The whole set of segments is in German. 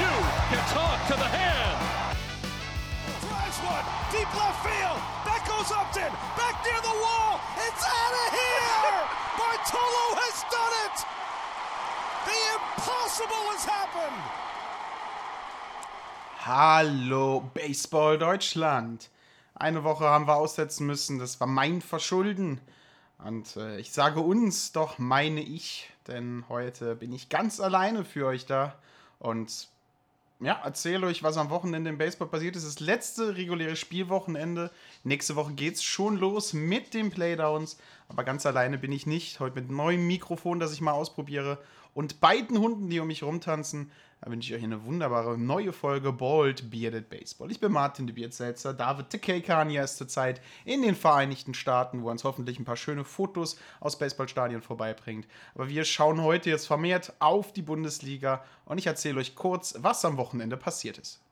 You can talk to the hand. Drives one, deep left field. That goes Upton, back near the wall. It's out of here. Bartolo has done it. The impossible has happened. Hallo Baseball Deutschland. Eine Woche haben wir aussetzen müssen, das war mein Verschulden. Und äh, ich sage uns, doch meine ich, denn heute bin ich ganz alleine für euch da und ja, erzähle euch, was am Wochenende im Baseball passiert ist. Das letzte reguläre Spielwochenende. Nächste Woche geht's schon los mit den Playdowns. Aber ganz alleine bin ich nicht. Heute mit neuem Mikrofon, das ich mal ausprobiere. Und beiden Hunden, die um mich rumtanzen. Wünsche ich euch eine wunderbare neue Folge Bald Bearded Baseball. Ich bin Martin de Beardselzer. David Tekekania ist zurzeit in den Vereinigten Staaten, wo er uns hoffentlich ein paar schöne Fotos aus Baseballstadien vorbeibringt. Aber wir schauen heute jetzt vermehrt auf die Bundesliga und ich erzähle euch kurz, was am Wochenende passiert ist.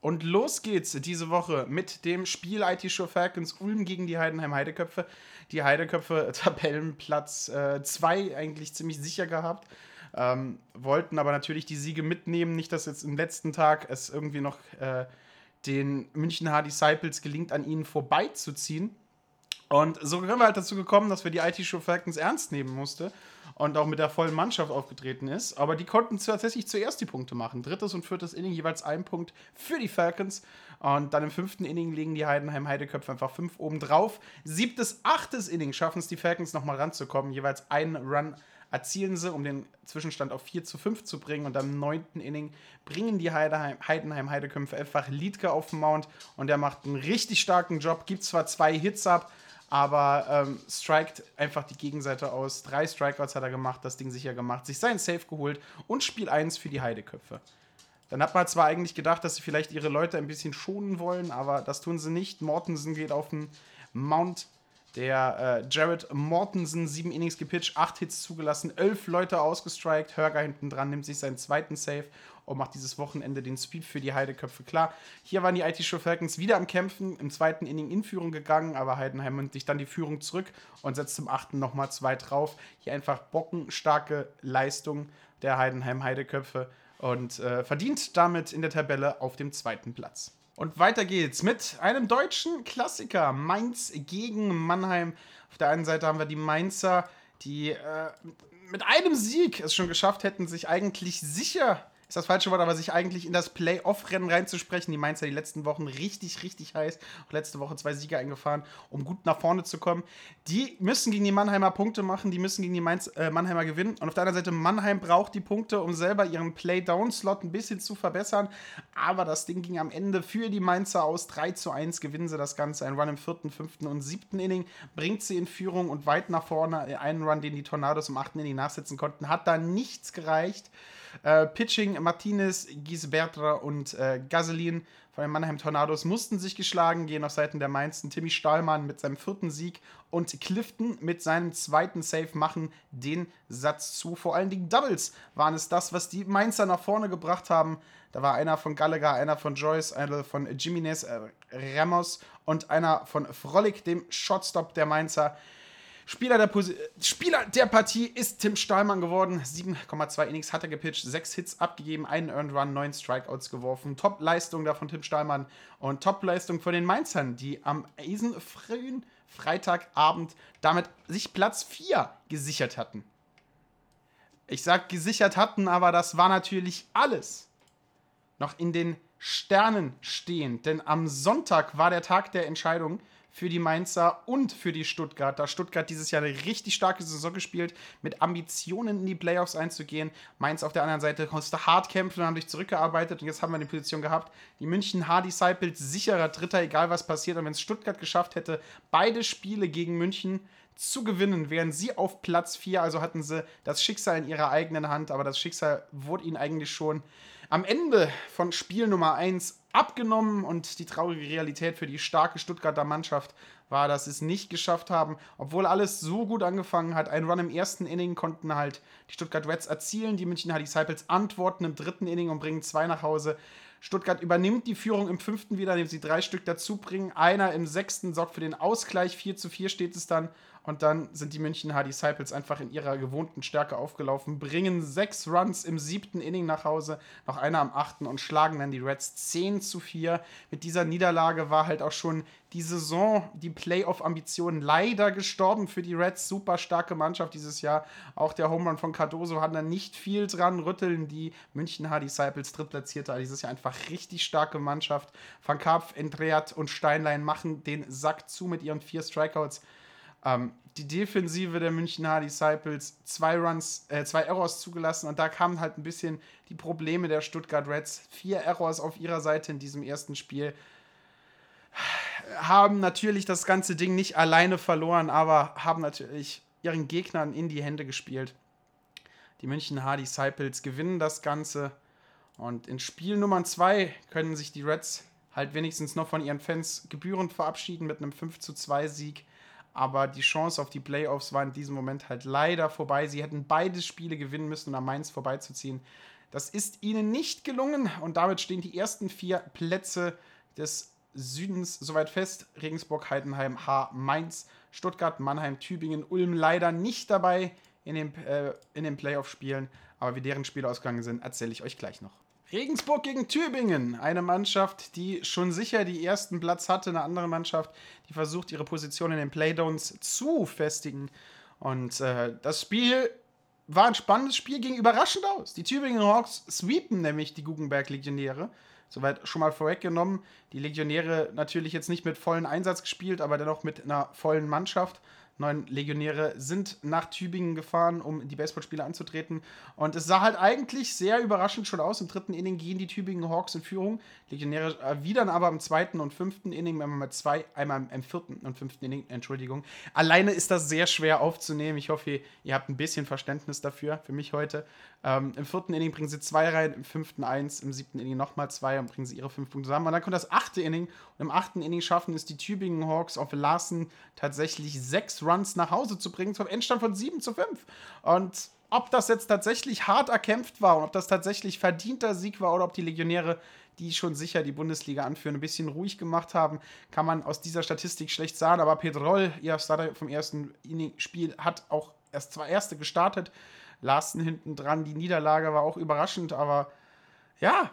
Und los geht's diese Woche mit dem Spiel IT Show Falcons Ulm gegen die Heidenheim Heideköpfe. Die Heideköpfe Tabellenplatz 2 äh, eigentlich ziemlich sicher gehabt. Ähm, wollten aber natürlich die Siege mitnehmen. Nicht, dass jetzt im letzten Tag es irgendwie noch äh, den München Hard Disciples gelingt, an ihnen vorbeizuziehen. Und so sind wir halt dazu gekommen, dass wir die IT-Show Falcons ernst nehmen musste und auch mit der vollen Mannschaft aufgetreten ist. Aber die konnten tatsächlich zuerst die Punkte machen. Drittes und viertes Inning jeweils ein Punkt für die Falcons. Und dann im fünften Inning legen die Heidenheim Heideköpfe einfach fünf oben drauf. Siebtes, achtes Inning schaffen es die Falcons nochmal ranzukommen. Jeweils einen Run erzielen sie, um den Zwischenstand auf 4 zu 5 zu bringen. Und am neunten Inning bringen die Heidenheim, Heidenheim Heideköpfe einfach Liedke auf den Mount. Und der macht einen richtig starken Job. Gibt zwar zwei Hits ab, aber ähm, strikt einfach die Gegenseite aus. Drei Strikeouts hat er gemacht, das Ding sicher gemacht, sich seinen Safe geholt und Spiel 1 für die Heideköpfe. Dann hat man zwar eigentlich gedacht, dass sie vielleicht ihre Leute ein bisschen schonen wollen, aber das tun sie nicht. Mortensen geht auf den Mount. Der äh, Jared Mortensen, sieben Innings gepitcht, acht Hits zugelassen, elf Leute ausgestrikt. Hörger hinten dran nimmt sich seinen zweiten Save und macht dieses Wochenende den Sweep für die Heideköpfe klar. Hier waren die IT-Show Falcons wieder am Kämpfen, im zweiten Inning in Führung gegangen, aber Heidenheim nimmt sich dann die Führung zurück und setzt zum achten nochmal zwei drauf. Hier einfach bockenstarke Leistung der Heidenheim Heideköpfe und äh, verdient damit in der Tabelle auf dem zweiten Platz. Und weiter geht's mit einem deutschen Klassiker. Mainz gegen Mannheim. Auf der einen Seite haben wir die Mainzer, die äh, mit einem Sieg es schon geschafft hätten, sich eigentlich sicher ist das falsche Wort, aber sich eigentlich in das Playoff-Rennen reinzusprechen. Die Mainzer die letzten Wochen richtig, richtig heiß. Auch letzte Woche zwei Siege eingefahren, um gut nach vorne zu kommen. Die müssen gegen die Mannheimer Punkte machen, die müssen gegen die Mainz, äh, Mannheimer gewinnen. Und auf der anderen Seite, Mannheim braucht die Punkte, um selber ihren Play-Down-Slot ein bisschen zu verbessern. Aber das Ding ging am Ende für die Mainzer aus. 3 zu 1 gewinnen sie das Ganze. Ein Run im vierten, fünften und siebten Inning bringt sie in Führung und weit nach vorne. Einen Run, den die Tornados im achten Inning nachsetzen konnten, hat da nichts gereicht. Äh, Pitching Martinez, Gisbertra und äh, Gasolin von den Mannheim Tornados mussten sich geschlagen gehen auf Seiten der Mainzen. Timmy Stahlmann mit seinem vierten Sieg und Clifton mit seinem zweiten Save machen den Satz zu. Vor allen Dingen Doubles waren es das, was die Mainzer nach vorne gebracht haben. Da war einer von Gallagher, einer von Joyce, einer von Jimenez äh, Ramos und einer von Frolic, dem Shotstop der Mainzer. Spieler der, Spieler der Partie ist Tim Stahlmann geworden. 7,2 Innings hat er gepitcht, 6 Hits abgegeben, einen Earned Run, 9 Strikeouts geworfen. Top-Leistung da von Tim Stahlmann und Top-Leistung von den Mainzern, die am frühen Freitagabend damit sich Platz 4 gesichert hatten. Ich sag gesichert hatten, aber das war natürlich alles noch in den Sternen stehend, denn am Sonntag war der Tag der Entscheidung für die Mainzer und für die Stuttgarter. Stuttgart dieses Jahr eine richtig starke Saison gespielt, mit Ambitionen in die Playoffs einzugehen. Mainz auf der anderen Seite musste hart kämpfen und haben sich zurückgearbeitet und jetzt haben wir eine Position gehabt. Die München Hard Disciples sicherer Dritter, egal was passiert. Und wenn es Stuttgart geschafft hätte, beide Spiele gegen München zu gewinnen, wären sie auf Platz 4. Also hatten sie das Schicksal in ihrer eigenen Hand, aber das Schicksal wurde ihnen eigentlich schon am Ende von Spiel Nummer 1 abgenommen und die traurige Realität für die starke Stuttgarter Mannschaft war, dass sie es nicht geschafft haben, obwohl alles so gut angefangen hat. Ein Run im ersten Inning konnten halt die Stuttgart Reds erzielen, die München Disciples antworten im dritten Inning und bringen zwei nach Hause. Stuttgart übernimmt die Führung im fünften wieder, indem sie drei Stück dazu bringen. Einer im sechsten sorgt für den Ausgleich. 4 zu 4 steht es dann. Und dann sind die München Hard Disciples einfach in ihrer gewohnten Stärke aufgelaufen, bringen sechs Runs im siebten Inning nach Hause, noch einer am achten und schlagen dann die Reds 10 zu 4. Mit dieser Niederlage war halt auch schon die Saison, die Playoff-Ambitionen leider gestorben für die Reds. Super starke Mannschaft dieses Jahr. Auch der Home Run von Cardoso hat da nicht viel dran rütteln. Die München Hard Disciples drittplatzierte dieses Jahr einfach richtig starke Mannschaft. Van Karpf, Endreat und Steinlein machen den Sack zu mit ihren vier Strikeouts. Ähm, die Defensive der Münchner Disciples zwei Runs, äh, zwei Errors zugelassen und da kamen halt ein bisschen die Probleme der Stuttgart Reds. Vier Errors auf ihrer Seite in diesem ersten Spiel. Haben natürlich das ganze Ding nicht alleine verloren, aber haben natürlich ihren Gegnern in die Hände gespielt. Die München Disciples gewinnen das Ganze und in Spiel Nummer 2 können sich die Reds halt wenigstens noch von ihren Fans gebührend verabschieden mit einem 5 zu 2 Sieg aber die Chance auf die Playoffs war in diesem Moment halt leider vorbei. Sie hätten beide Spiele gewinnen müssen, um an Mainz vorbeizuziehen. Das ist ihnen nicht gelungen und damit stehen die ersten vier Plätze des Südens soweit fest. Regensburg, Heidenheim, H, Mainz, Stuttgart, Mannheim, Tübingen, Ulm leider nicht dabei in den, äh, in den Playoff-Spielen. Aber wie deren Spiele ausgegangen sind, erzähle ich euch gleich noch. Regensburg gegen Tübingen. Eine Mannschaft, die schon sicher die ersten Platz hatte. Eine andere Mannschaft, die versucht, ihre Position in den Playdowns zu festigen. Und äh, das Spiel war ein spannendes Spiel, ging überraschend aus. Die Tübingen Hawks sweepen nämlich die Guggenberg-Legionäre. Soweit schon mal vorweggenommen. Die Legionäre natürlich jetzt nicht mit vollen Einsatz gespielt, aber dennoch mit einer vollen Mannschaft neun Legionäre sind nach Tübingen gefahren, um die Baseballspiele anzutreten. Und es sah halt eigentlich sehr überraschend schon aus. Im dritten Inning gehen die Tübingen Hawks in Führung. Legionäre erwidern aber im zweiten und fünften Inning, einmal mit zwei, einmal im vierten und fünften Inning, Entschuldigung. Alleine ist das sehr schwer aufzunehmen. Ich hoffe, ihr habt ein bisschen Verständnis dafür, für mich heute. Ähm, Im vierten Inning bringen sie zwei rein, im fünften eins, im siebten Inning nochmal zwei und bringen sie ihre fünf Punkte zusammen. Und dann kommt das achte Inning und im achten Inning schaffen es die Tübingen Hawks auf Larsen tatsächlich sechs Runs nach Hause zu bringen, zum Endstand von 7 zu 5. Und ob das jetzt tatsächlich hart erkämpft war und ob das tatsächlich verdienter Sieg war oder ob die Legionäre, die schon sicher die Bundesliga anführen, ein bisschen ruhig gemacht haben, kann man aus dieser Statistik schlecht sagen. Aber Pedrol, ihr Starter vom ersten Spiel, hat auch erst zwei Erste gestartet. Larsen hinten dran. Die Niederlage war auch überraschend, aber ja,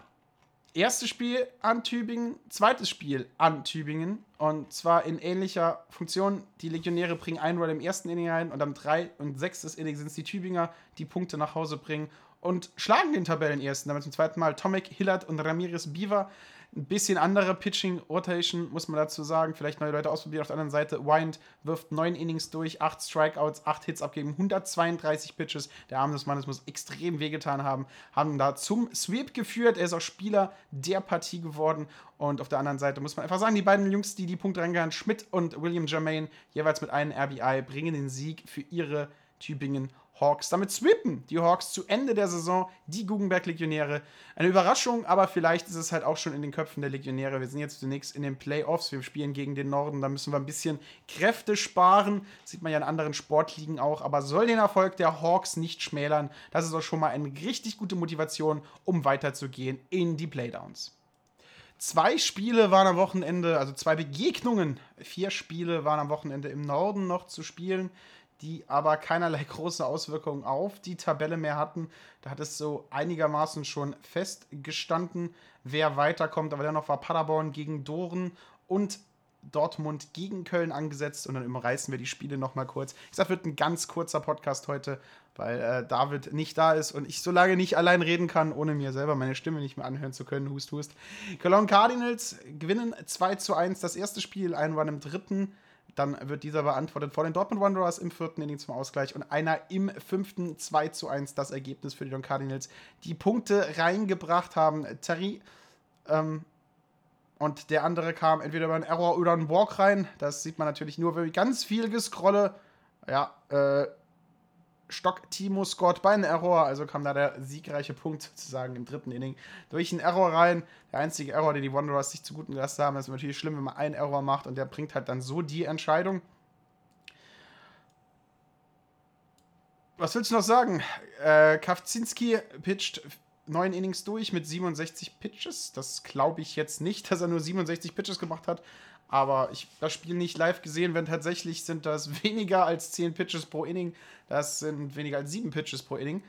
erstes Spiel an Tübingen, zweites Spiel an Tübingen. Und zwar in ähnlicher Funktion. Die Legionäre bringen ein Run im ersten Inning rein und am drei und sechstes Inning sind es die Tübinger, die Punkte nach Hause bringen und schlagen den Tabellenersten. Damit zum zweiten Mal Tomek, Hillard und Ramirez Beaver ein bisschen andere Pitching Rotation, muss man dazu sagen. Vielleicht neue Leute ausprobieren. Auf der anderen Seite, Wind wirft neun Innings durch, acht Strikeouts, acht Hits abgeben, 132 Pitches. Der Arm des Mannes muss extrem wehgetan haben. Haben da zum Sweep geführt. Er ist auch Spieler der Partie geworden. Und auf der anderen Seite muss man einfach sagen, die beiden Jungs, die die Punkte reingehauen, Schmidt und William Germain, jeweils mit einem RBI, bringen den Sieg für ihre Tübingen Hawks. Damit sweepen die Hawks zu Ende der Saison die Guggenberg-Legionäre. Eine Überraschung, aber vielleicht ist es halt auch schon in den Köpfen der Legionäre. Wir sind jetzt zunächst in den Playoffs. Wir spielen gegen den Norden. Da müssen wir ein bisschen Kräfte sparen. Das sieht man ja in anderen Sportligen auch. Aber soll den Erfolg der Hawks nicht schmälern. Das ist auch schon mal eine richtig gute Motivation, um weiterzugehen in die Playdowns. Zwei Spiele waren am Wochenende, also zwei Begegnungen. Vier Spiele waren am Wochenende im Norden noch zu spielen die aber keinerlei große Auswirkungen auf die Tabelle mehr hatten. Da hat es so einigermaßen schon festgestanden, wer weiterkommt. Aber dennoch war Paderborn gegen Doren und Dortmund gegen Köln angesetzt und dann umreißen wir die Spiele nochmal kurz. Ich sag, wird ein ganz kurzer Podcast heute, weil äh, David nicht da ist und ich so lange nicht allein reden kann, ohne mir selber meine Stimme nicht mehr anhören zu können. Hust, hust. Cologne Cardinals gewinnen 2 zu 1 das erste Spiel, ein war im dritten. Dann wird dieser beantwortet vor den Dortmund Wanderers im vierten Inning zum Ausgleich und einer im fünften 2 zu 1 das Ergebnis für die Don Cardinals, die Punkte reingebracht haben. Terry ähm, und der andere kam entweder über einen Error oder einen Walk rein. Das sieht man natürlich nur, wenn ich ganz viel gescrolle. Ja, äh, Stock Timo scored bei einem Error, also kam da der siegreiche Punkt sozusagen im dritten Inning durch einen Error rein. Der einzige Error, den die Wanderers sich zuguten gelassen haben, ist natürlich schlimm, wenn man einen Error macht und der bringt halt dann so die Entscheidung. Was willst du noch sagen? Äh, Kawczynski pitcht neun Innings durch mit 67 Pitches. Das glaube ich jetzt nicht, dass er nur 67 Pitches gemacht hat. Aber ich das Spiel nicht live gesehen, wenn tatsächlich sind das weniger als 10 Pitches pro Inning. Das sind weniger als 7 Pitches pro Inning.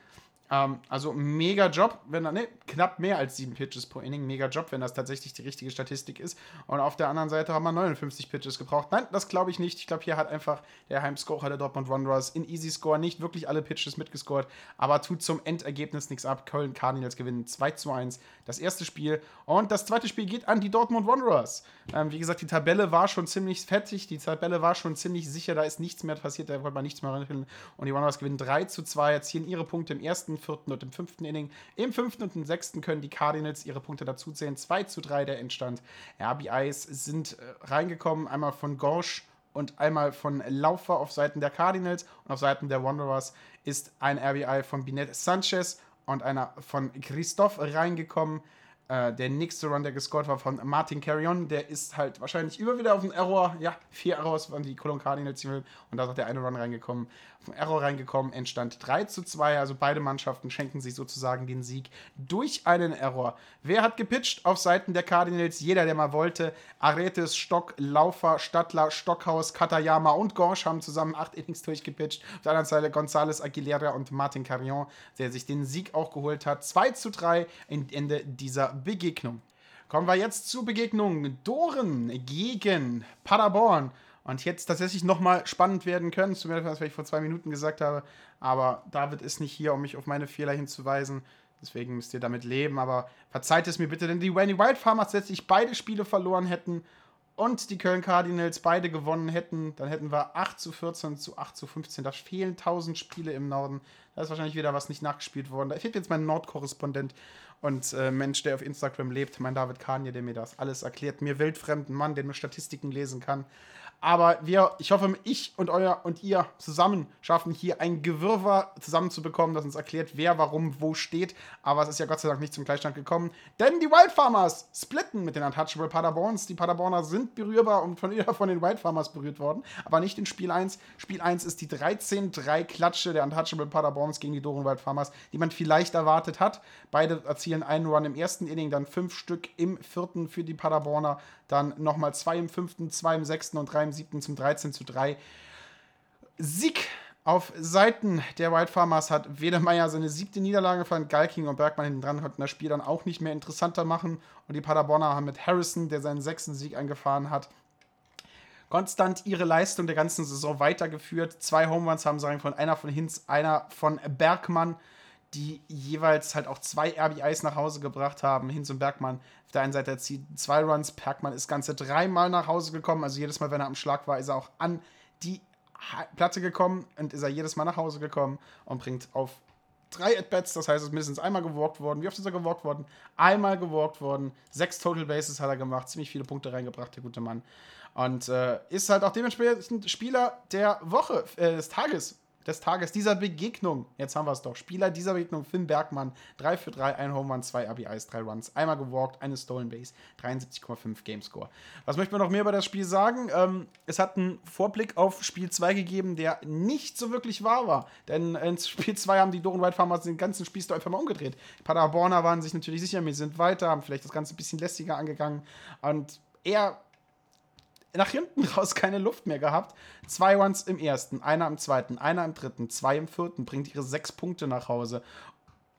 Ähm, also mega Job, wenn er, ne, knapp mehr als 7 Pitches pro Inning. Mega Job, wenn das tatsächlich die richtige Statistik ist. Und auf der anderen Seite haben wir 59 Pitches gebraucht. Nein, das glaube ich nicht. Ich glaube, hier hat einfach der Heimscorer der Dortmund Wanderers in Easy Score nicht wirklich alle Pitches mitgescored, aber tut zum Endergebnis nichts ab. Köln Cardinals gewinnen 2 zu 1 das erste Spiel. Und das zweite Spiel geht an die Dortmund Wanderers. Ähm, wie gesagt, die Tabelle war schon ziemlich fettig. Die Tabelle war schon ziemlich sicher. Da ist nichts mehr passiert. Da wollte man nichts mehr reinfinden. Und die Wanderers gewinnen 3 zu 2, erzielen ihre Punkte im ersten, vierten und im fünften Inning. Im fünften und im sechsten können die Cardinals ihre Punkte dazuzählen. 2 zu 3 der Endstand. RBIs sind äh, reingekommen. Einmal von Gorsch und einmal von Laufer auf Seiten der Cardinals und auf Seiten der Wanderers ist ein RBI von Binet Sanchez und einer von Christoph reingekommen. Äh, der nächste Run, der gescored war von Martin Carrion, der ist halt wahrscheinlich immer wieder auf den Error. Ja, vier Errors waren die Cologne Cardinals und da ist auch der eine Run reingekommen. Auf den Error reingekommen, entstand 3 zu 2. Also beide Mannschaften schenken sich sozusagen den Sieg durch einen Error. Wer hat gepitcht auf Seiten der Cardinals? Jeder, der mal wollte. Aretes, Stock, Laufer, Stadler, Stockhaus, Katayama und Gorsch haben zusammen acht Innings durchgepitcht. Auf der anderen Seite González Aguilera und Martin Carrion, der sich den Sieg auch geholt hat. 2 zu 3 Ende dieser Begegnung. Kommen wir jetzt zur Begegnung Doren gegen Paderborn. Und jetzt tatsächlich nochmal spannend werden können, zumindest was ich vor zwei Minuten gesagt habe. Aber David ist nicht hier, um mich auf meine Fehler hinzuweisen. Deswegen müsst ihr damit leben. Aber verzeiht es mir bitte, denn die Wendy Wild Farmers letztlich beide Spiele verloren hätten und die Köln Cardinals beide gewonnen hätten, dann hätten wir 8 zu 14 zu 8 zu 15. Da fehlen 1000 Spiele im Norden. Da ist wahrscheinlich wieder was nicht nachgespielt worden. Da fehlt jetzt mein Nordkorrespondent und äh, Mensch, der auf Instagram lebt, mein David Kanye, der mir das alles erklärt. Mir wildfremden Mann, der nur Statistiken lesen kann. Aber wir, ich hoffe, ich und euer und ihr zusammen schaffen hier ein Gewirrwarr zusammenzubekommen, das uns erklärt, wer warum wo steht. Aber es ist ja Gott sei Dank nicht zum Gleichstand gekommen. Denn die Wild Farmers splitten mit den Untouchable Paderborns. Die Paderborner sind berührbar und von, von den Wild Farmers berührt worden. Aber nicht in Spiel 1. Spiel 1 ist die 13-3-Klatsche der Untouchable Paderborns gegen die Doren Wild Farmers, die man vielleicht erwartet hat. Beide erzielen einen Run im ersten Inning, dann fünf Stück im vierten für die Paderborner. Dann nochmal zwei im fünften, zwei im sechsten und drei im siebten zum 13 zu 3. Sieg auf Seiten der Wild Farmers hat Wedemeyer seine siebte Niederlage von Galking und Bergmann hinten dran, konnten das Spiel dann auch nicht mehr interessanter machen. Und die Paderborner haben mit Harrison, der seinen sechsten Sieg eingefahren hat, konstant ihre Leistung der ganzen Saison weitergeführt. Zwei Home Runs haben sie von einer von Hinz, einer von Bergmann die jeweils halt auch zwei RBIs nach Hause gebracht haben. Hinz und Bergmann auf der einen Seite erzielt zwei Runs. Bergmann ist ganze dreimal nach Hause gekommen. Also jedes Mal, wenn er am Schlag war, ist er auch an die Platte gekommen und ist er jedes Mal nach Hause gekommen und bringt auf drei At-Bats, das heißt, es ist mindestens einmal gewalkt worden. Wie oft ist er gewalkt worden? Einmal gewalkt worden. Sechs Total Bases hat er gemacht, ziemlich viele Punkte reingebracht, der gute Mann. Und äh, ist halt auch dementsprechend Spieler der Woche, äh, des Tages des Tages, dieser Begegnung. Jetzt haben wir es doch. Spieler dieser Begegnung, Finn Bergmann. 3 für 3, ein Home Run, 2 RBIs, 3 Runs. Einmal gewalkt, eine Stolen Base, 73,5 Gamescore. Was möchte man noch mehr über das Spiel sagen? Ähm, es hat einen Vorblick auf Spiel 2 gegeben, der nicht so wirklich wahr war. Denn in Spiel 2 haben die Doren White Farmers den ganzen Spiel einfach mal umgedreht. Paderborner waren sich natürlich sicher, wir sind weiter, haben vielleicht das Ganze ein bisschen lästiger angegangen. Und er nach hinten raus keine Luft mehr gehabt. Zwei Runs im ersten, einer im zweiten, einer im dritten, zwei im vierten, bringt ihre sechs Punkte nach Hause.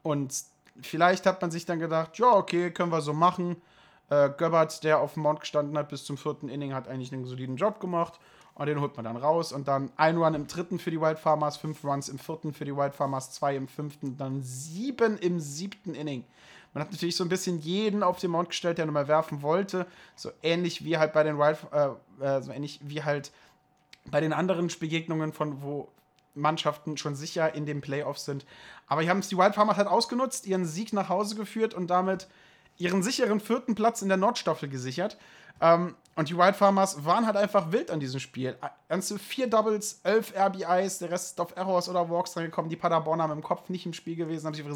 Und vielleicht hat man sich dann gedacht, ja, okay, können wir so machen. Äh, Göbbert, der auf dem Mount gestanden hat bis zum vierten Inning, hat eigentlich einen soliden Job gemacht. Und den holt man dann raus. Und dann ein Run im dritten für die Wild Farmers, fünf Runs im vierten für die Wild Farmers, zwei im fünften, dann sieben im siebten Inning. Man hat natürlich so ein bisschen jeden auf den Mount gestellt, der nochmal werfen wollte. So ähnlich wie halt bei den Wild, äh, äh, so ähnlich wie halt bei den anderen Begegnungen von wo Mannschaften schon sicher in den Playoffs sind. Aber hier haben es die Wild Farmers halt ausgenutzt, ihren Sieg nach Hause geführt und damit ihren sicheren vierten Platz in der Nordstaffel gesichert. Ähm, und die Wild Farmers waren halt einfach wild an diesem Spiel. Ganze vier Doubles, elf RBIs, der Rest auf Errors oder Walks reingekommen. Die Paderborner haben im Kopf nicht im Spiel gewesen, haben sich ihre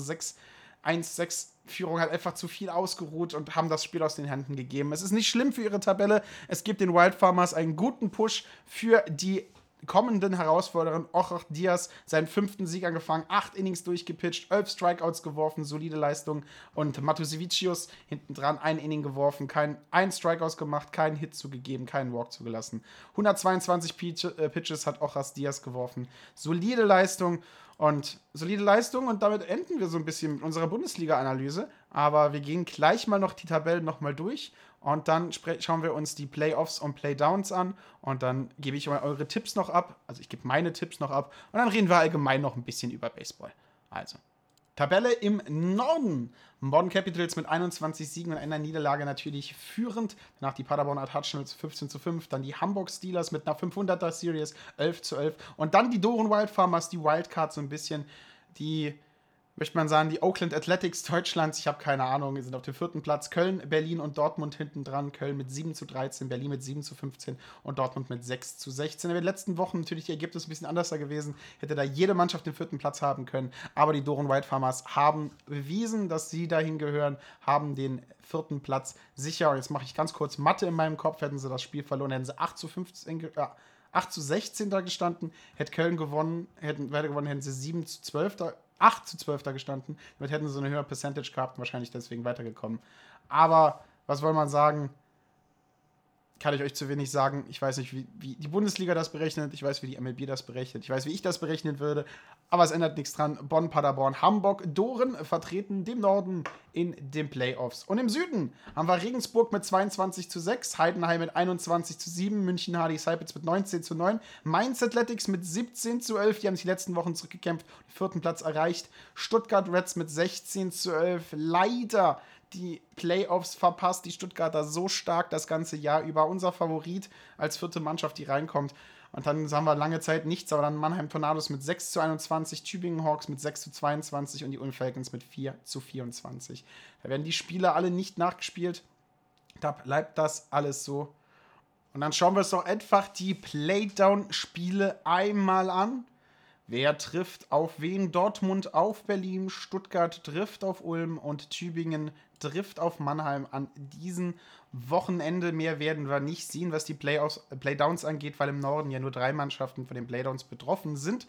6-1-6-Führung halt einfach zu viel ausgeruht und haben das Spiel aus den Händen gegeben. Es ist nicht schlimm für ihre Tabelle. Es gibt den Wild Farmers einen guten Push für die kommenden Herausforderin Ochach Diaz seinen fünften Sieg angefangen, acht Innings durchgepitcht, elf Strikeouts geworfen, solide Leistung und Matusevicius hinten dran ein Inning geworfen, kein ein Strikeouts gemacht, keinen Hit zugegeben, keinen Walk zugelassen. 122 Pitch, äh, Pitches hat Ochas Diaz geworfen, solide Leistung und solide Leistung und damit enden wir so ein bisschen mit unserer Bundesliga-Analyse. Aber wir gehen gleich mal noch die Tabellen nochmal durch und dann schauen wir uns die Playoffs und Playdowns an und dann gebe ich mal eure Tipps noch ab. Also ich gebe meine Tipps noch ab und dann reden wir allgemein noch ein bisschen über Baseball. Also, Tabelle im Norden. Modern Capitals mit 21 Siegen und einer Niederlage natürlich führend. Danach die Paderborn Attachments 15 zu 5. Dann die Hamburg Steelers mit einer 500er Series 11 zu 11. Und dann die Doren Wild Farmers, die Wildcards so ein bisschen, die möchte man sagen, die Oakland Athletics Deutschlands, ich habe keine Ahnung, sind auf dem vierten Platz. Köln, Berlin und Dortmund hinten dran. Köln mit 7 zu 13, Berlin mit 7 zu 15 und Dortmund mit 6 zu 16. In den letzten Wochen natürlich die Ergebnisse ein bisschen anders gewesen. Hätte da jede Mannschaft den vierten Platz haben können. Aber die Doron White Farmers haben bewiesen, dass sie dahin gehören, haben den vierten Platz sicher. Und jetzt mache ich ganz kurz Mathe in meinem Kopf. Hätten sie das Spiel verloren, hätten sie 8 zu 15 äh, 8 zu 16 da gestanden. Hätte Köln gewonnen, hätten weiter gewonnen, hätten sie 7 zu 12 da 8 zu 12 da gestanden. Damit hätten sie so eine höhere Percentage gehabt und wahrscheinlich deswegen weitergekommen. Aber was soll man sagen? Kann ich euch zu wenig sagen. Ich weiß nicht, wie, wie die Bundesliga das berechnet. Ich weiß, wie die MLB das berechnet. Ich weiß, wie ich das berechnen würde. Aber es ändert nichts dran. Bonn, Paderborn, Hamburg, Doren vertreten dem Norden in den Playoffs. Und im Süden haben wir Regensburg mit 22 zu 6, Heidenheim mit 21 zu 7, München Hardy Cypets mit 19 zu 9, Mainz Athletics mit 17 zu 11, die haben sich die letzten Wochen zurückgekämpft, den vierten Platz erreicht. Stuttgart Reds mit 16 zu 11, leider die Playoffs verpasst. Die Stuttgarter so stark das ganze Jahr über. Unser Favorit als vierte Mannschaft, die reinkommt. Und dann haben wir lange Zeit nichts, aber dann Mannheim Tornados mit 6 zu 21, Tübingen Hawks mit 6 zu 22 und die Ulm Falcons mit 4 zu 24. Da werden die Spiele alle nicht nachgespielt. Da bleibt das alles so. Und dann schauen wir uns doch einfach die Playdown-Spiele einmal an. Wer trifft auf wen? Dortmund auf Berlin, Stuttgart trifft auf Ulm und Tübingen trifft auf Mannheim an diesem Wochenende. Mehr werden wir nicht sehen, was die Playoffs, Playdowns angeht, weil im Norden ja nur drei Mannschaften von den Playdowns betroffen sind.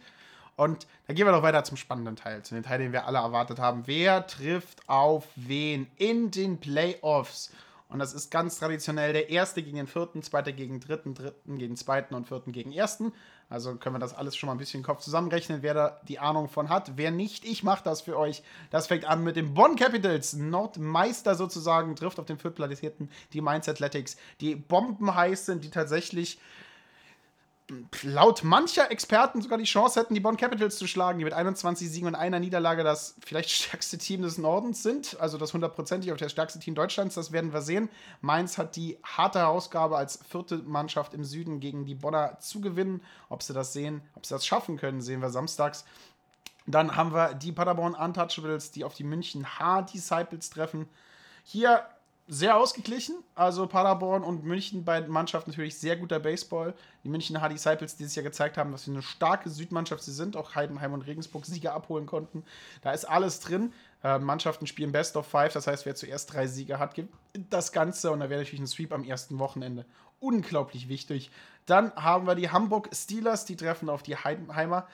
Und da gehen wir doch weiter zum spannenden Teil, zu dem Teil, den wir alle erwartet haben. Wer trifft auf wen in den Playoffs? Und das ist ganz traditionell der Erste gegen den Vierten, Zweiter gegen Dritten, Dritten gegen Zweiten und Vierten gegen Ersten. Also können wir das alles schon mal ein bisschen im Kopf zusammenrechnen, wer da die Ahnung von hat. Wer nicht, ich mache das für euch. Das fängt an mit den Bonn Capitals. Nordmeister sozusagen trifft auf den viertplatzierten, die Mainz Athletics, die bombenheiß sind, die tatsächlich laut mancher Experten sogar die Chance hätten, die Bonn Capitals zu schlagen, die mit 21 Siegen und einer Niederlage das vielleicht stärkste Team des Nordens sind. Also das hundertprozentig auf das stärkste Team Deutschlands, das werden wir sehen. Mainz hat die harte Herausgabe als vierte Mannschaft im Süden gegen die Bonner zu gewinnen. Ob sie das sehen, ob sie das schaffen können, sehen wir samstags. Dann haben wir die Paderborn Untouchables, die auf die München H-Disciples treffen. Hier sehr ausgeglichen. Also Paderborn und München, beide Mannschaften natürlich sehr guter Baseball. Die München Hard Disciples dieses Jahr gezeigt haben, dass sie eine starke Südmannschaft sie sind, auch Heidenheim und Regensburg Sieger abholen konnten. Da ist alles drin. Äh, Mannschaften spielen Best of Five, das heißt, wer zuerst drei Siege hat, gewinnt das Ganze. Und da wäre natürlich ein Sweep am ersten Wochenende unglaublich wichtig. Dann haben wir die Hamburg Steelers, die treffen auf die Heidenheimer.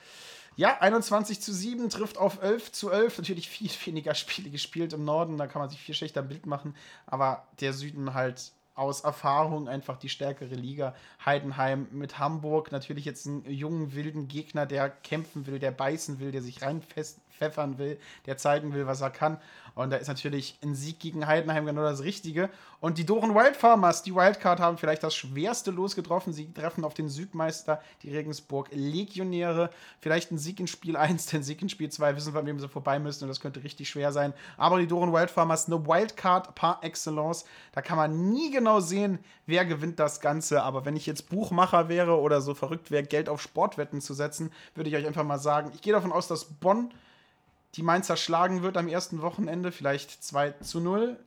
Ja, 21 zu 7 trifft auf 11 zu 11. Natürlich viel weniger Spiele gespielt im Norden, da kann man sich viel schlechter ein Bild machen. Aber der Süden halt aus Erfahrung einfach die stärkere Liga. Heidenheim mit Hamburg natürlich jetzt einen jungen, wilden Gegner, der kämpfen will, der beißen will, der sich reinpfeffern will, der zeigen will, was er kann. Und da ist natürlich ein Sieg gegen Heidenheim genau das Richtige. Und die Doren Wildfarmers, die Wildcard, haben vielleicht das schwerste Los getroffen. Sie treffen auf den Südmeister, die Regensburg Legionäre. Vielleicht ein Sieg in Spiel 1, den Sieg in Spiel 2 wissen wir, an wem sie vorbei müssen. Und das könnte richtig schwer sein. Aber die Doren Wildfarmers, eine Wildcard par excellence. Da kann man nie genau sehen, wer gewinnt das Ganze. Aber wenn ich jetzt Buchmacher wäre oder so verrückt wäre, Geld auf Sportwetten zu setzen, würde ich euch einfach mal sagen, ich gehe davon aus, dass Bonn die Mainzer schlagen wird am ersten Wochenende, vielleicht 2 zu 0.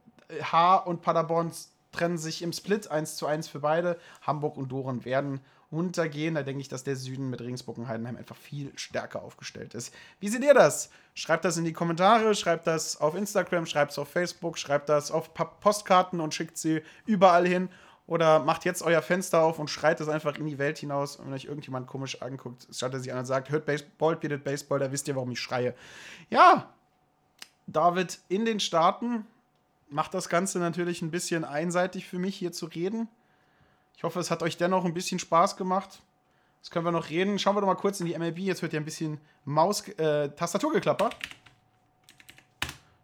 H und Paderborn trennen sich im Split 1 zu 1 für beide. Hamburg und Doren werden untergehen. Da denke ich, dass der Süden mit Regensburg und Heidenheim einfach viel stärker aufgestellt ist. Wie seht ihr das? Schreibt das in die Kommentare, schreibt das auf Instagram, schreibt es auf Facebook, schreibt das auf Postkarten und schickt sie überall hin. Oder macht jetzt euer Fenster auf und schreit es einfach in die Welt hinaus. Und wenn euch irgendjemand komisch anguckt, schaut er sich an und sagt, hört Baseball, bietet Baseball, da wisst ihr, warum ich schreie. Ja, David in den Staaten macht das Ganze natürlich ein bisschen einseitig für mich, hier zu reden. Ich hoffe, es hat euch dennoch ein bisschen Spaß gemacht. Jetzt können wir noch reden. Schauen wir doch mal kurz in die MLB. Jetzt wird ja ein bisschen Maus, äh.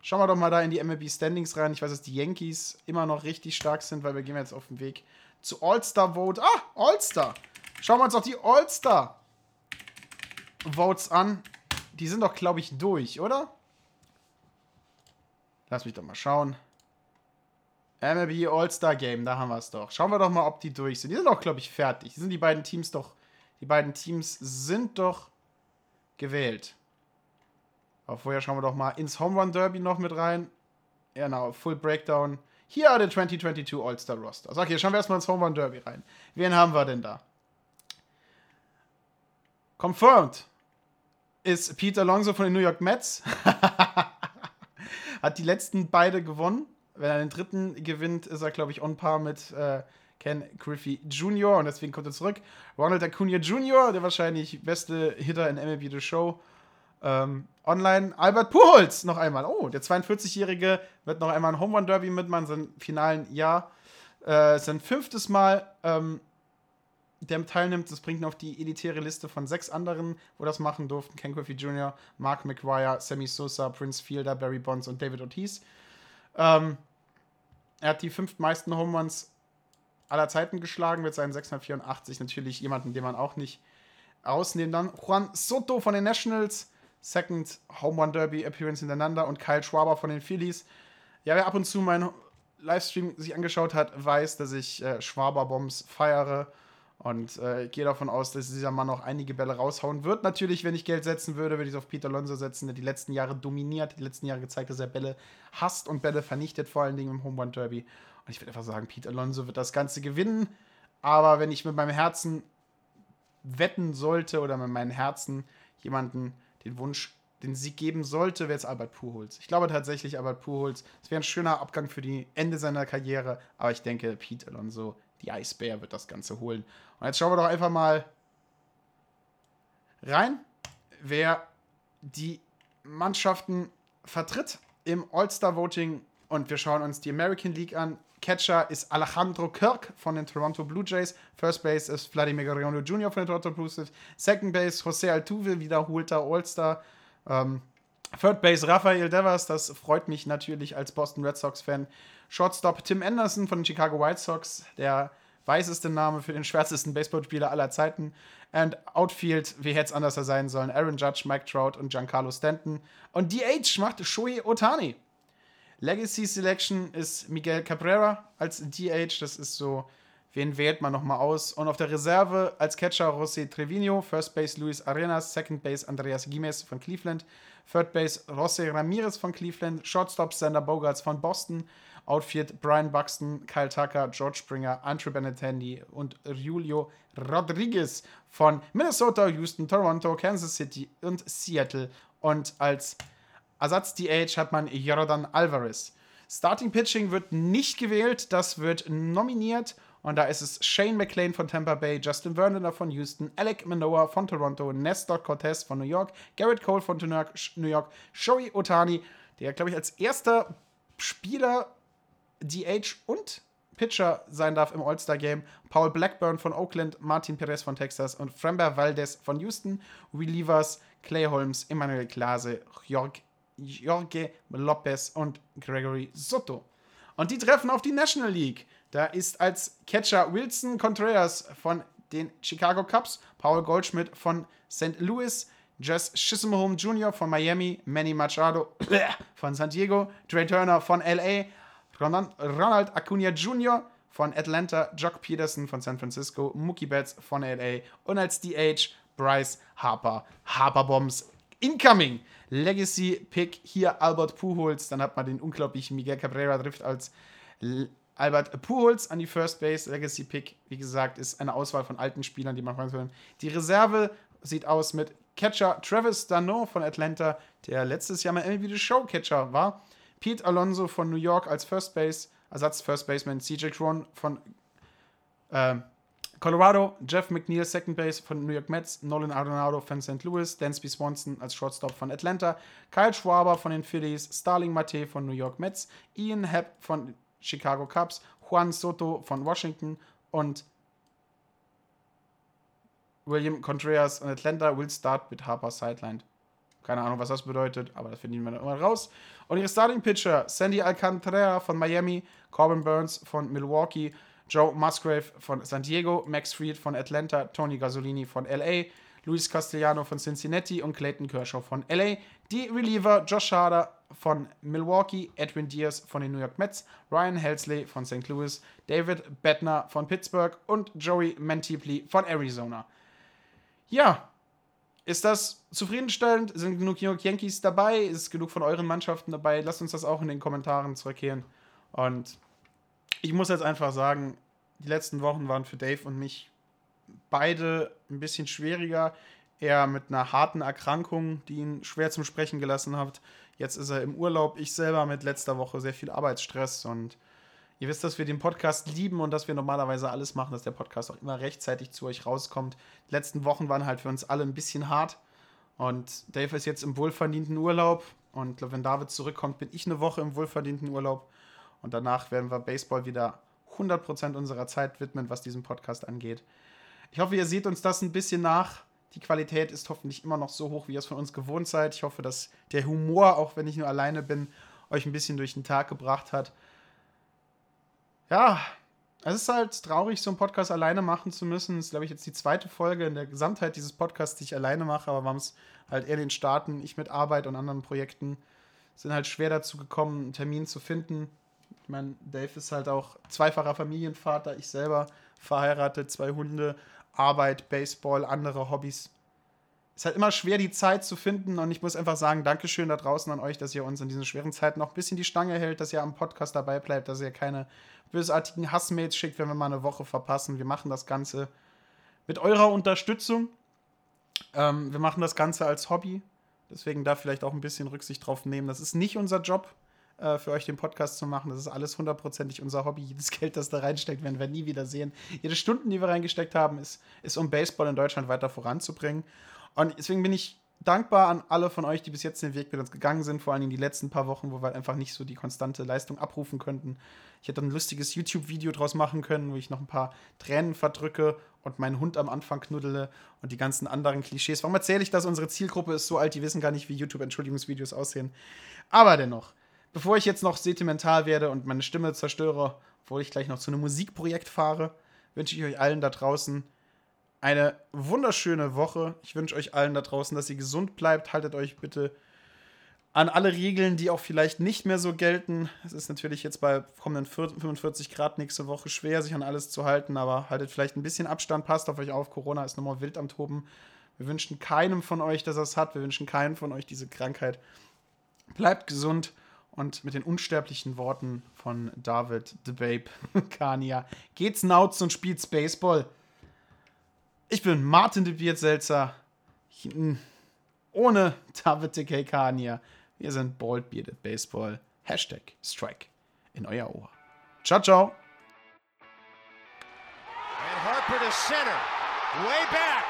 Schauen wir doch mal da in die MLB Standings rein. Ich weiß, dass die Yankees immer noch richtig stark sind, weil wir gehen jetzt auf den Weg zu All-Star Vote. Ah, All-Star. Schauen wir uns doch die All-Star Votes an. Die sind doch, glaube ich, durch, oder? Lass mich doch mal schauen. MLB All-Star Game, da haben wir es doch. Schauen wir doch mal, ob die durch sind. Die sind doch, glaube ich, fertig. Die sind die beiden Teams doch. Die beiden Teams sind doch gewählt. Aber vorher schauen wir doch mal ins Home Run Derby noch mit rein. Genau, Full Breakdown. Hier the 2022 All-Star Rosters. Okay, schauen wir erstmal ins Home Run Derby rein. Wen haben wir denn da? Confirmed ist Pete Alonso von den New York Mets. Hat die letzten beide gewonnen. Wenn er den dritten gewinnt, ist er, glaube ich, on par mit äh, Ken Griffey Jr. Und deswegen kommt er zurück. Ronald Acuna Jr., der wahrscheinlich beste Hitter in MLB The Show. Ähm, online Albert Puholz noch einmal. Oh, der 42-Jährige wird noch einmal ein Home Run Derby mitmachen, sein finalen Jahr. Äh, sein fünftes Mal, ähm, der teilnimmt. Das bringt ihn auf die elitäre Liste von sechs anderen, wo das machen durften: Ken Griffey Jr., Mark McGuire, Sammy Sosa, Prince Fielder, Barry Bonds und David Ortiz. Ähm, er hat die fünf meisten Home Runs aller Zeiten geschlagen mit seinen 684. Natürlich jemanden, den man auch nicht ausnehmen. Dann Juan Soto von den Nationals Second Home Run Derby Appearance hintereinander und Kyle Schwaber von den Phillies. Ja, wer ab und zu meinen Livestream sich angeschaut hat, weiß, dass ich äh, Schwaber-Bombs feiere und äh, gehe davon aus, dass dieser Mann noch einige Bälle raushauen wird. Natürlich, wenn ich Geld setzen würde, würde ich es auf Peter Alonso setzen, der die letzten Jahre dominiert, die letzten Jahre gezeigt, dass er Bälle hasst und Bälle vernichtet, vor allen Dingen im Home Run Derby. Und ich würde einfach sagen, Peter Alonso wird das Ganze gewinnen. Aber wenn ich mit meinem Herzen wetten sollte oder mit meinem Herzen jemanden den Wunsch, den Sieg geben sollte, wäre es Albert Pujols. Ich glaube tatsächlich Albert Pujols. Es wäre ein schöner Abgang für die Ende seiner Karriere, aber ich denke, Pete Alonso, die Eisbär, wird das Ganze holen. Und jetzt schauen wir doch einfach mal rein, wer die Mannschaften vertritt im All-Star-Voting. Und wir schauen uns die American League an. Catcher ist Alejandro Kirk von den Toronto Blue Jays. First Base ist Vladimir Guerrero Jr. von den Toronto Blue Jays. Second Base José Altuve, wiederholter All-Star. Ähm, Third Base Rafael Devers, das freut mich natürlich als Boston Red Sox-Fan. Shortstop Tim Anderson von den Chicago White Sox, der weißeste Name für den schwärzesten Baseballspieler aller Zeiten. Und Outfield, wie hätte es anders sein sollen, Aaron Judge, Mike Trout und Giancarlo Stanton. Und DH macht Shohei Otani. Legacy Selection ist Miguel Cabrera als DH. Das ist so, wen wählt man nochmal aus? Und auf der Reserve als Catcher José Trevino, First Base Luis Arenas, Second Base Andreas Gimes von Cleveland, Third Base José Ramirez von Cleveland, Shortstop Sander Bogarts von Boston, Outfield Brian Buxton, Kyle Tucker, George Springer, Andre Benintendi und Julio Rodriguez von Minnesota, Houston, Toronto, Kansas City und Seattle. Und als Ersatz-DH hat man Jordan Alvarez. Starting Pitching wird nicht gewählt, das wird nominiert. Und da ist es Shane McLean von Tampa Bay, Justin Verlander von Houston, Alec Manoa von Toronto, Nestor Cortez von New York, Garrett Cole von New York, Shoei Otani, der, glaube ich, als erster Spieler DH und Pitcher sein darf im All-Star-Game. Paul Blackburn von Oakland, Martin Perez von Texas und Frember Valdez von Houston. Relievers Clay Holmes, Emmanuel Klase, Jorge, Jorge Lopez und Gregory Soto. Und die treffen auf die National League. Da ist als Catcher Wilson Contreras von den Chicago Cubs, Paul Goldschmidt von St. Louis, Jess Chisholm Jr. von Miami, Manny Machado von San Diego, Trey Turner von LA, Ronald Acuna Jr. von Atlanta, Jock Peterson von San Francisco, Mookie Betts von LA und als DH Bryce Harper. Harper Bombs incoming. Legacy Pick hier Albert Pujols. Dann hat man den unglaublichen Miguel Cabrera trifft als Albert Pujols an die First Base. Legacy Pick, wie gesagt, ist eine Auswahl von alten Spielern, die man fragen können. Die Reserve sieht aus mit Catcher Travis Dano von Atlanta, der letztes Jahr mal irgendwie der Showcatcher war. Pete Alonso von New York als First Base, Ersatz First Baseman. CJ Cron von äh, Colorado, Jeff McNeil, Second Base von New York Mets, Nolan Arenado von St. Louis, Dansby Swanson als Shortstop von Atlanta, Kyle Schwaber von den Phillies, Starling Mate von New York Mets, Ian Happ von Chicago Cubs, Juan Soto von Washington und William Contreras von Atlanta will start mit Harper sidelined. Keine Ahnung, was das bedeutet, aber das finden wir dann immer raus. Und ihre Starting Pitcher, Sandy Alcantara von Miami, Corbin Burns von Milwaukee, Joe Musgrave von San Diego, Max Fried von Atlanta, Tony Gasolini von LA, Luis Castellano von Cincinnati und Clayton Kershaw von LA. Die Reliever Josh Harder von Milwaukee, Edwin Diaz von den New York Mets, Ryan Helsley von St. Louis, David Bettner von Pittsburgh und Joey Mantipli von Arizona. Ja, ist das zufriedenstellend? Sind genug Yankees dabei? Ist genug von euren Mannschaften dabei? Lasst uns das auch in den Kommentaren zurückkehren. Und ich muss jetzt einfach sagen, die letzten Wochen waren für Dave und mich beide ein bisschen schwieriger. Er mit einer harten Erkrankung, die ihn schwer zum Sprechen gelassen hat. Jetzt ist er im Urlaub. Ich selber mit letzter Woche sehr viel Arbeitsstress und ihr wisst, dass wir den Podcast lieben und dass wir normalerweise alles machen, dass der Podcast auch immer rechtzeitig zu euch rauskommt. Die letzten Wochen waren halt für uns alle ein bisschen hart und Dave ist jetzt im wohlverdienten Urlaub und wenn David zurückkommt, bin ich eine Woche im wohlverdienten Urlaub und danach werden wir Baseball wieder 100% unserer Zeit widmen, was diesen Podcast angeht. Ich hoffe, ihr seht uns das ein bisschen nach. Die Qualität ist hoffentlich immer noch so hoch, wie ihr es von uns gewohnt seid. Ich hoffe, dass der Humor, auch wenn ich nur alleine bin, euch ein bisschen durch den Tag gebracht hat. Ja, es ist halt traurig, so einen Podcast alleine machen zu müssen. Das ist, glaube ich, jetzt die zweite Folge in der Gesamtheit dieses Podcasts, die ich alleine mache, aber wir haben es halt eher den Starten, ich mit Arbeit und anderen Projekten, sind halt schwer dazu gekommen, einen Termin zu finden. Ich meine, Dave ist halt auch zweifacher Familienvater, ich selber verheiratet, zwei Hunde, Arbeit, Baseball, andere Hobbys. Es ist halt immer schwer, die Zeit zu finden und ich muss einfach sagen, Dankeschön da draußen an euch, dass ihr uns in diesen schweren Zeiten noch ein bisschen die Stange hält, dass ihr am Podcast dabei bleibt, dass ihr keine bösartigen Hassmails schickt, wenn wir mal eine Woche verpassen. Wir machen das Ganze mit eurer Unterstützung. Ähm, wir machen das Ganze als Hobby. Deswegen da vielleicht auch ein bisschen Rücksicht drauf nehmen. Das ist nicht unser Job, äh, für euch den Podcast zu machen. Das ist alles hundertprozentig unser Hobby. Jedes Geld, das da reinsteckt, werden wir nie wieder sehen. Jede Stunden, die wir reingesteckt haben, ist, ist um Baseball in Deutschland weiter voranzubringen. Und deswegen bin ich dankbar an alle von euch, die bis jetzt den Weg mit uns gegangen sind, vor allem die letzten paar Wochen, wo wir einfach nicht so die konstante Leistung abrufen könnten. Ich hätte ein lustiges YouTube-Video draus machen können, wo ich noch ein paar Tränen verdrücke und meinen Hund am Anfang knuddele und die ganzen anderen Klischees. Warum erzähle ich das? Unsere Zielgruppe ist so alt, die wissen gar nicht, wie YouTube-Entschuldigungsvideos aussehen. Aber dennoch, bevor ich jetzt noch sentimental werde und meine Stimme zerstöre, obwohl ich gleich noch zu einem Musikprojekt fahre, wünsche ich euch allen da draußen eine wunderschöne Woche. Ich wünsche euch allen da draußen, dass ihr gesund bleibt. Haltet euch bitte an alle Regeln, die auch vielleicht nicht mehr so gelten. Es ist natürlich jetzt bei kommenden 45 Grad nächste Woche schwer, sich an alles zu halten, aber haltet vielleicht ein bisschen Abstand, passt auf euch auf. Corona ist nochmal wild am Toben. Wir wünschen keinem von euch, dass er es hat. Wir wünschen keinem von euch diese Krankheit. Bleibt gesund und mit den unsterblichen Worten von David the Babe Kania geht's nauts und spielt's Baseball. Ich bin Martin de Biertselzer. Ohne David de Kekania. Wir sind Bald Bearded Baseball. Hashtag Strike in euer Ohr. Ciao, ciao. And Harper to center. Way back.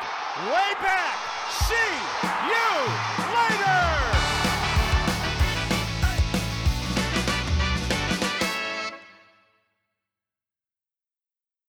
Way back. See you.